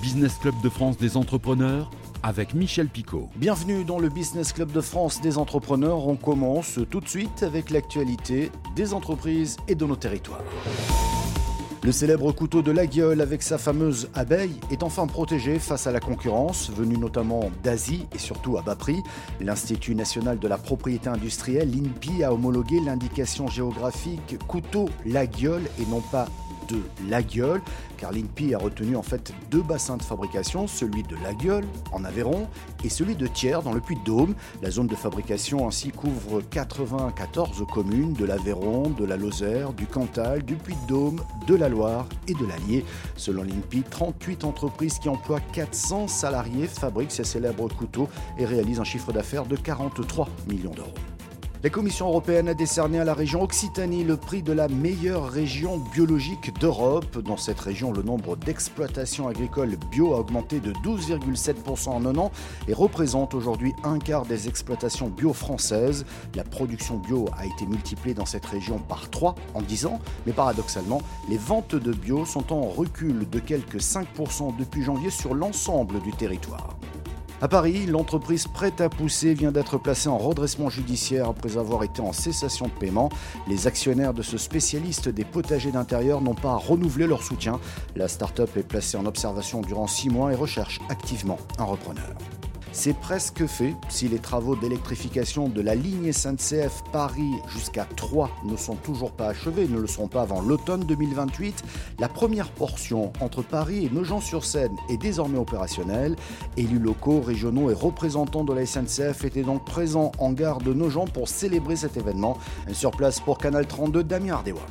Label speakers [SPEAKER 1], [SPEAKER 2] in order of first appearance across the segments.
[SPEAKER 1] Business Club de France des entrepreneurs avec Michel Picot.
[SPEAKER 2] Bienvenue dans le Business Club de France des entrepreneurs. On commence tout de suite avec l'actualité des entreprises et de nos territoires. Le célèbre couteau de la gueule avec sa fameuse abeille est enfin protégé face à la concurrence, venue notamment d'Asie et surtout à bas prix. L'Institut national de la propriété industrielle, l'INPI, a homologué l'indication géographique couteau la gueule et non pas de La Gueule, car l'INPI a retenu en fait deux bassins de fabrication, celui de La Gueule en Aveyron et celui de Thiers dans le Puy-de-Dôme. La zone de fabrication ainsi couvre 94 communes de l'Aveyron, de la Lozère, du Cantal, du Puy-de-Dôme, de la Loire et de l'Allier. Selon l'INPI, 38 entreprises qui emploient 400 salariés fabriquent ces célèbres couteaux et réalisent un chiffre d'affaires de 43 millions d'euros. La Commission européenne a décerné à la région Occitanie le prix de la meilleure région biologique d'Europe. Dans cette région, le nombre d'exploitations agricoles bio a augmenté de 12,7% en un an et représente aujourd'hui un quart des exploitations bio françaises. La production bio a été multipliée dans cette région par 3 en 10 ans, mais paradoxalement, les ventes de bio sont en recul de quelques 5% depuis janvier sur l'ensemble du territoire. À Paris, l'entreprise prête à pousser vient d'être placée en redressement judiciaire après avoir été en cessation de paiement. Les actionnaires de ce spécialiste des potagers d'intérieur n'ont pas renouvelé leur soutien. La start-up est placée en observation durant six mois et recherche activement un repreneur. C'est presque fait si les travaux d'électrification de la ligne SNCF Paris jusqu'à Troyes ne sont toujours pas achevés, ne le seront pas avant l'automne 2028. La première portion entre Paris et Nogent-sur-Seine est désormais opérationnelle. Élus locaux, régionaux et représentants de la SNCF étaient donc présents en gare de Nogent pour célébrer cet événement. Sur place pour Canal 32, Damien Ardéwa.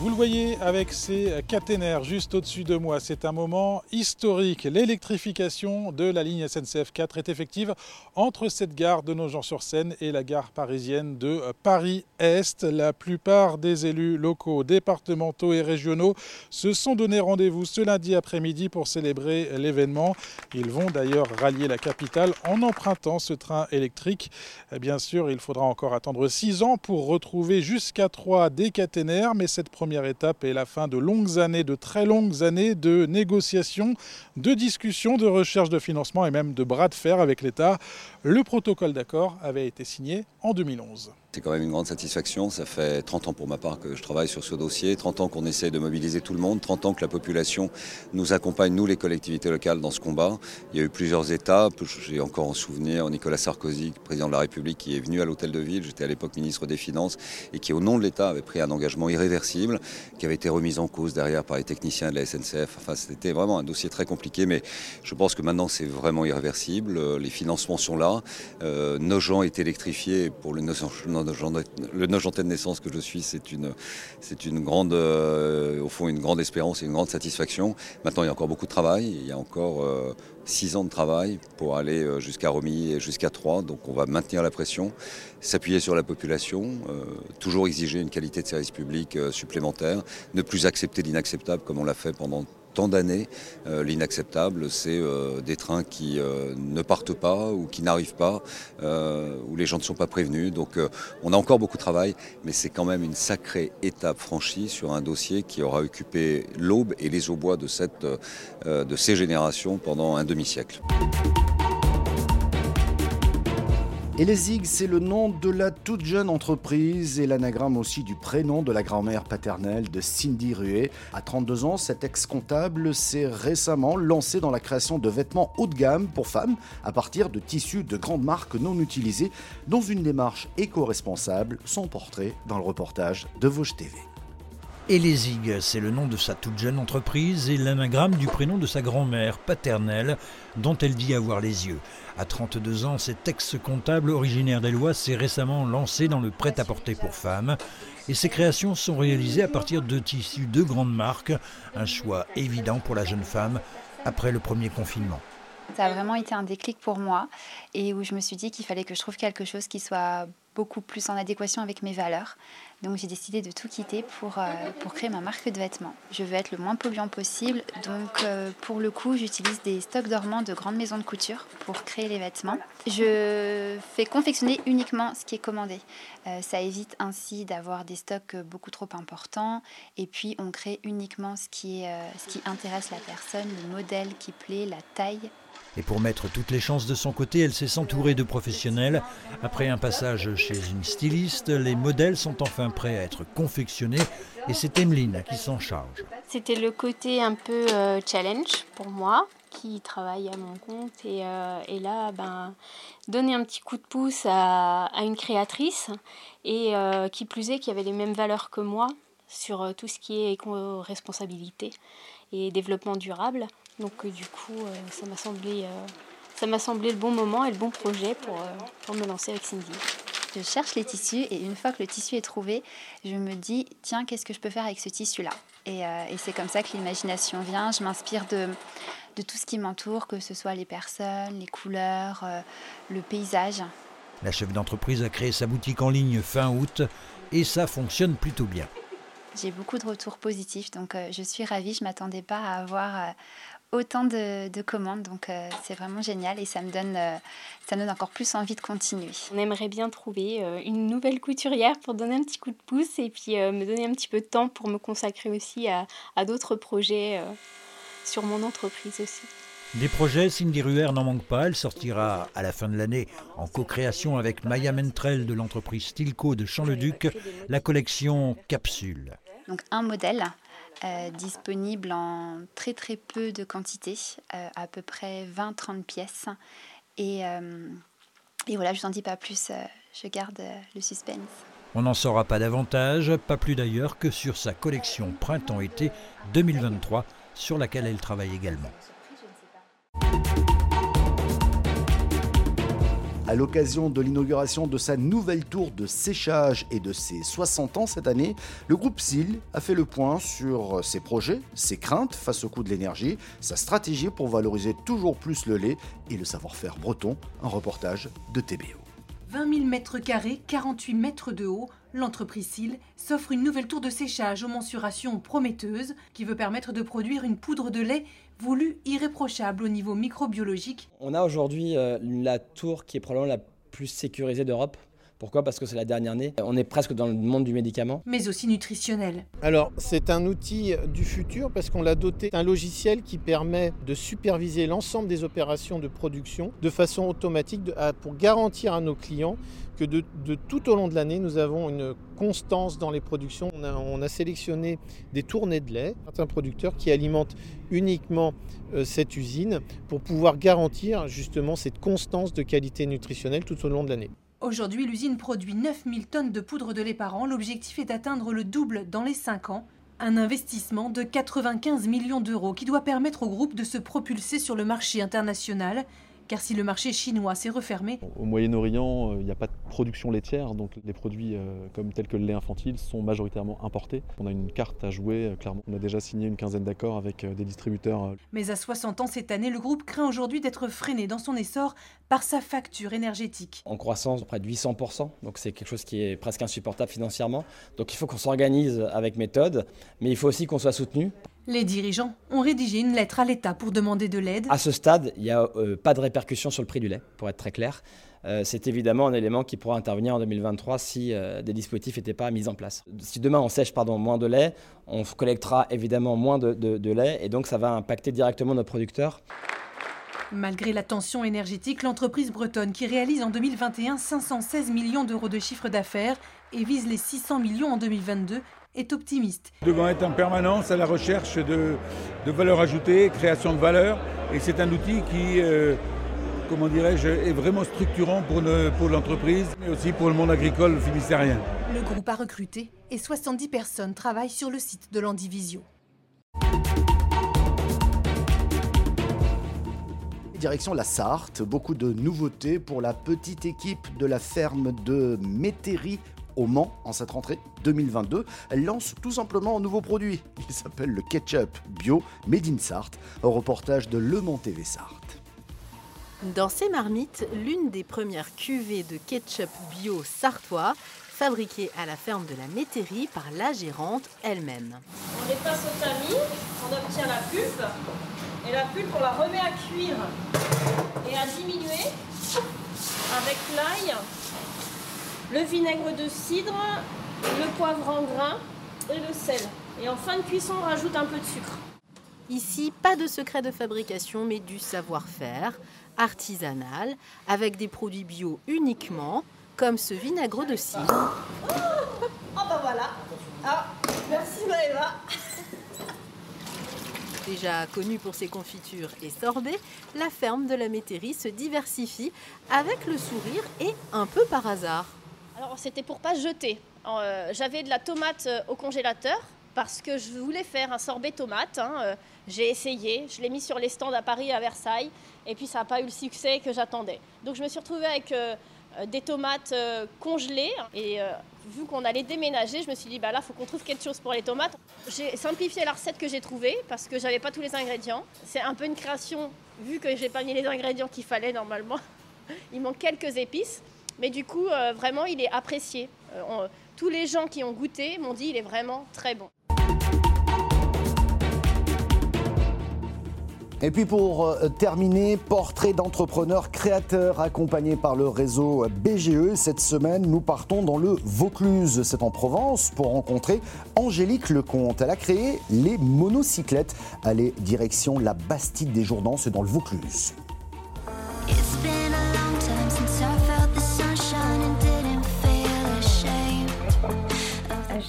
[SPEAKER 3] Vous le voyez avec ces caténaires juste au-dessus de moi, c'est un moment historique. L'électrification de la ligne SNCF 4 est effective entre cette gare de Nogent-sur-Seine et la gare parisienne de Paris-Est. La plupart des élus locaux, départementaux et régionaux se sont donné rendez-vous ce lundi après-midi pour célébrer l'événement. Ils vont d'ailleurs rallier la capitale en empruntant ce train électrique. Bien sûr, il faudra encore attendre 6 ans pour retrouver jusqu'à 3 des caténaires, mais cette première première étape est la fin de longues années, de très longues années de négociations, de discussions, de recherche de financement et même de bras de fer avec l'État. Le protocole d'accord avait été signé en 2011.
[SPEAKER 4] C'est quand même une grande satisfaction. Ça fait 30 ans pour ma part que je travaille sur ce dossier, 30 ans qu'on essaie de mobiliser tout le monde, 30 ans que la population nous accompagne, nous les collectivités locales, dans ce combat. Il y a eu plusieurs étapes. J'ai encore en souvenir Nicolas Sarkozy, président de la République, qui est venu à l'hôtel de ville. J'étais à l'époque ministre des Finances et qui, au nom de l'État, avait pris un engagement irréversible, qui avait été remis en cause derrière par les techniciens de la SNCF. Enfin, c'était vraiment un dossier très compliqué, mais je pense que maintenant c'est vraiment irréversible. Les financements sont là. Euh, nos gens est électrifiés pour le le Nogentais de naissance que je suis, c'est une, c'est une grande, euh, au fond, une grande espérance et une grande satisfaction. Maintenant, il y a encore beaucoup de travail. Il y a encore euh, six ans de travail pour aller euh, jusqu'à Romy et jusqu'à Troyes. Donc, on va maintenir la pression, s'appuyer sur la population, toujours exiger une qualité de service public supplémentaire, ne plus accepter l'inacceptable comme on l'a fait pendant d'années. Euh, l'inacceptable, c'est euh, des trains qui euh, ne partent pas ou qui n'arrivent pas, où les gens ne sont pas prévenus. Donc on a encore beaucoup de travail, mais c'est quand même une sacrée étape franchie sur un dossier qui aura occupé l'aube et les aubois de, de ces générations pendant un demi-siècle.
[SPEAKER 2] Et les Zig, c'est le nom de la toute jeune entreprise et l'anagramme aussi du prénom de la grand-mère paternelle de Cindy Ruet. À 32 ans, cet ex-comptable s'est récemment lancé dans la création de vêtements haut de gamme pour femmes à partir de tissus de grandes marques non utilisés dans une démarche éco-responsable. Son portrait dans le reportage de Vosges TV.
[SPEAKER 5] Elésig, c'est le nom de sa toute jeune entreprise et l'anagramme du prénom de sa grand-mère paternelle, dont elle dit avoir les yeux. À 32 ans, cet ex-comptable originaire d'Eloi s'est récemment lancé dans le prêt-à-porter pour femmes et ses créations sont réalisées à partir de tissus de grandes marques, un choix évident pour la jeune femme après le premier confinement.
[SPEAKER 6] Ça a vraiment été un déclic pour moi et où je me suis dit qu'il fallait que je trouve quelque chose qui soit beaucoup plus en adéquation avec mes valeurs. Donc j'ai décidé de tout quitter pour, euh, pour créer ma marque de vêtements. Je veux être le moins polluant possible. Donc euh, pour le coup, j'utilise des stocks dormants de grandes maisons de couture pour créer les vêtements. Je fais confectionner uniquement ce qui est commandé. Euh, ça évite ainsi d'avoir des stocks beaucoup trop importants. Et puis on crée uniquement ce qui, est, ce qui intéresse la personne, le modèle qui plaît, la taille.
[SPEAKER 5] Et pour mettre toutes les chances de son côté, elle s'est s'entourer de professionnels. Après un passage chez une styliste, les modèles sont enfin prêts à être confectionnés et c'est Emeline qui s'en charge.
[SPEAKER 7] C'était le côté un peu euh, challenge pour moi qui travaille à mon compte et, euh, là ben, donner un petit coup de pouce à, une créatrice et euh, qui plus est qui avait les mêmes valeurs que moi sur tout ce qui est éco-responsabilité et développement durable. Donc euh, du coup, euh, ça m'a semblé, euh, ça m'a semblé le bon moment et le bon projet pour, pour me lancer avec Cindy.
[SPEAKER 6] Je cherche les tissus et une fois que le tissu est trouvé, je me dis tiens qu'est-ce que je peux faire avec ce tissu-là? Et, et c'est comme ça que l'imagination vient. Je m'inspire de, de tout ce qui m'entoure, que ce soit les personnes, les couleurs, le paysage.
[SPEAKER 5] La chef d'entreprise a créé sa boutique en ligne fin août et ça fonctionne plutôt bien.
[SPEAKER 6] J'ai beaucoup de retours positifs, donc je suis ravie. Je ne m'attendais pas à avoir autant de, commandes, donc euh, c'est vraiment génial et ça me, donne, euh, ça me donne encore plus envie de continuer.
[SPEAKER 7] On aimerait bien trouver euh, une nouvelle couturière pour donner un petit coup de pouce et puis me donner un petit peu de temps pour me consacrer aussi à, à d'autres projets sur mon entreprise aussi.
[SPEAKER 5] Des projets, Cindy Ruher n'en manque pas. Elle sortira à la fin de l'année en co-création avec Maya Mentrel de l'entreprise Stilco de Champ-le-Duc la collection Capsule.
[SPEAKER 6] Donc un modèle euh, disponible en très très peu de quantité, euh, à peu près 20-30 pièces. Et, euh, et, voilà, je n'en dis pas plus, je garde le suspense.
[SPEAKER 5] On n'en saura pas davantage, pas plus d'ailleurs que sur sa collection Printemps-été 2023, sur laquelle elle travaille également.
[SPEAKER 2] À l'occasion de l'inauguration de sa nouvelle tour de séchage et de ses 60 ans cette année, le groupe SIL a fait le point sur ses projets, ses craintes face au coût de l'énergie, sa stratégie pour valoriser toujours plus le lait et le savoir-faire breton. Un reportage de TBO.
[SPEAKER 8] 20 000 mètres carrés, 48 mètres de haut, l'entreprise SIL s'offre une nouvelle tour de séchage aux mensurations prometteuses qui veut permettre de produire une poudre de lait voulu irréprochable au niveau microbiologique.
[SPEAKER 9] On a aujourd'hui euh, la tour qui est probablement la plus sécurisée d'Europe. Pourquoi? Parce que c'est la dernière année. On est presque dans le monde du médicament.
[SPEAKER 8] Mais aussi nutritionnel.
[SPEAKER 10] Alors, c'est un outil du futur parce qu'on l'a doté d'un logiciel qui permet de superviser l'ensemble des opérations de production de façon automatique pour garantir à nos clients que de, tout au long de l'année, nous avons une constance dans les productions. On a, sélectionné des tournées de lait, certains producteurs qui alimentent uniquement euh, cette usine pour pouvoir garantir justement cette constance de qualité nutritionnelle tout au long de l'année.
[SPEAKER 8] Aujourd'hui, l'usine produit 9000 tonnes de poudre de lait par an. L'objectif est d'atteindre le double dans les 5 ans. Un investissement de 95 millions d'euros qui doit permettre au groupe de se propulser sur le marché international car si le marché chinois s'est refermé...
[SPEAKER 11] Au Moyen-Orient, euh, il n'y a pas de production laitière, donc les produits euh, comme tels que le lait infantile sont majoritairement importés. On a une carte à jouer, euh, clairement. On a déjà signé une quinzaine d'accords avec des distributeurs.
[SPEAKER 8] Mais à 60 ans cette année, le groupe craint aujourd'hui d'être freiné dans son essor par sa facture énergétique.
[SPEAKER 9] En croissance près de 800%, donc c'est quelque chose qui est presque insupportable financièrement. Donc il faut qu'on s'organise avec méthode, mais il faut aussi qu'on soit soutenu.
[SPEAKER 8] Les dirigeants ont rédigé une lettre à l'État pour demander de l'aide.
[SPEAKER 9] À ce stade, il n'y a euh, pas de répercussion sur le prix du lait, pour être très clair. Euh, c'est évidemment un élément qui pourra intervenir en 2023 si euh, des dispositifs n'étaient pas mis en place. Si demain on sèche pardon, moins de lait, on collectera évidemment moins de, de lait et donc ça va impacter directement nos producteurs.
[SPEAKER 8] Malgré la tension énergétique, l'entreprise bretonne, qui réalise en 2021 516 millions d'euros de chiffre d'affaires et vise les 600 millions en 2022, est optimiste.
[SPEAKER 12] Devant être en permanence à la recherche de, de valeur ajoutée, création de valeur, et c'est un outil qui, euh, comment dirais-je, est vraiment structurant pour, pour l'entreprise, mais aussi pour le monde agricole finistérien.
[SPEAKER 8] Le groupe a recruté et 70 personnes travaillent sur le site de l'Andivisio.
[SPEAKER 2] Direction la Sarthe, beaucoup de nouveautés pour la petite équipe de la ferme de Métairie au Mans en cette rentrée 2022. Elle lance tout simplement un nouveau produit. Il s'appelle le ketchup bio Made in Sarthe, un reportage de Le Mans TV Sarthe.
[SPEAKER 13] Dans ces marmites, l'une des premières cuvées de ketchup bio sartois, fabriquée à la ferme de la Métairie par la gérante elle-même.
[SPEAKER 14] On les passe au tamis, on obtient la pulpe, et la pulpe on la remet à cuire et à diminuer avec l'ail, le vinaigre de cidre, le poivre en grain et le sel. Et en fin de cuisson, on rajoute un peu de sucre.
[SPEAKER 13] Ici, pas de secret de fabrication, mais du savoir-faire artisanal, avec des produits bio uniquement, comme ce vinaigre de cidre.
[SPEAKER 14] Oh, oh bah voilà ah, Merci Maëva
[SPEAKER 13] Déjà connue pour ses confitures et sorbets, la ferme de la Métairie se diversifie avec le sourire et un peu par hasard.
[SPEAKER 14] Alors c'était pour pas jeter. Euh, J'avais de la tomate euh, au congélateur parce que je voulais faire un sorbet tomate. hein, euh, J'ai essayé, je l'ai mis sur les stands à Paris, à Versailles, et puis ça n'a pas eu le succès que j'attendais. Donc je me suis retrouvée avec des tomates congelées, et euh, vu qu'on allait déménager, je me suis dit, bah là, il faut qu'on trouve quelque chose pour les tomates. J'ai simplifié la recette que j'ai trouvée, parce que j'avais pas tous les ingrédients. C'est un peu une création, vu que j'ai pas mis les ingrédients qu'il fallait normalement. Il manque quelques épices, mais du coup, euh, vraiment, il est apprécié. Euh, tous les gens qui ont goûté m'ont dit, il est vraiment très bon.
[SPEAKER 2] Et puis pour euh, terminer, portrait d'entrepreneur créateur accompagné par le réseau BGE. Cette semaine, nous partons dans le Vaucluse, c'est en Provence, pour rencontrer Angélique Lecomte. Elle a créé les monocyclettes. Allez, direction la Bastide des Jourdans, c'est dans le Vaucluse.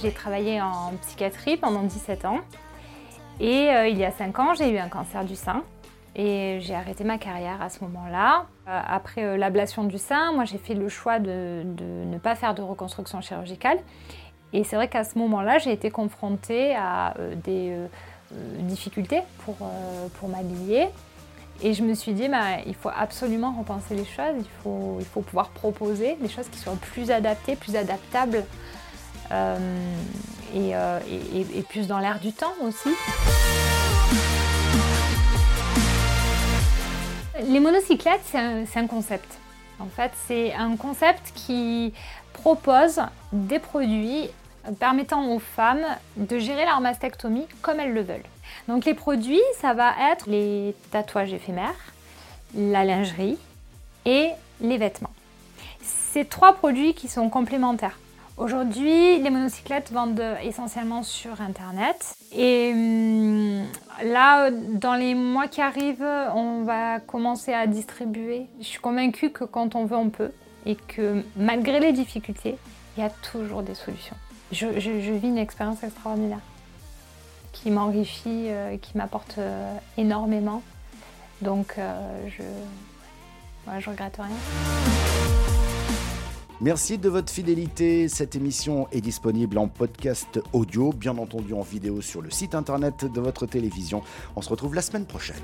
[SPEAKER 15] J'ai travaillé en psychiatrie pendant 17 ans. Et euh, il y a 5 ans, j'ai eu un cancer du sein. Et j'ai arrêté ma carrière à ce moment-là. Euh, après euh, l'ablation du sein, moi j'ai fait le choix de, ne pas faire de reconstruction chirurgicale. Et c'est vrai qu'à ce moment-là, j'ai été confrontée à des difficultés pour, pour m'habiller. Et je me suis dit, bah, il faut absolument repenser les choses, il faut, il faut pouvoir proposer des choses qui soient plus adaptées, plus adaptables et, euh, et- plus dans l'air du temps aussi. Les monocyclettes, c'est un, concept. En fait, c'est un concept qui propose des produits permettant aux femmes de gérer leur mastectomie comme elles le veulent. Donc les produits, ça va être les tatouages éphémères, la lingerie et les vêtements. C'est trois produits qui sont complémentaires. Aujourd'hui, les monocyclettes vendent essentiellement sur Internet. Et hum, là, dans les mois qui arrivent, on va commencer à distribuer. Je suis convaincue que quand on veut, on peut. Et que malgré les difficultés, il y a toujours des solutions. Je, vis une expérience extraordinaire qui m'enrichit, euh, qui m'apporte euh, énormément. Donc, euh, je ne je regrette rien.
[SPEAKER 2] Merci de votre fidélité. Cette émission est disponible en podcast audio, bien entendu en vidéo sur le site internet de votre télévision. On se retrouve la semaine prochaine.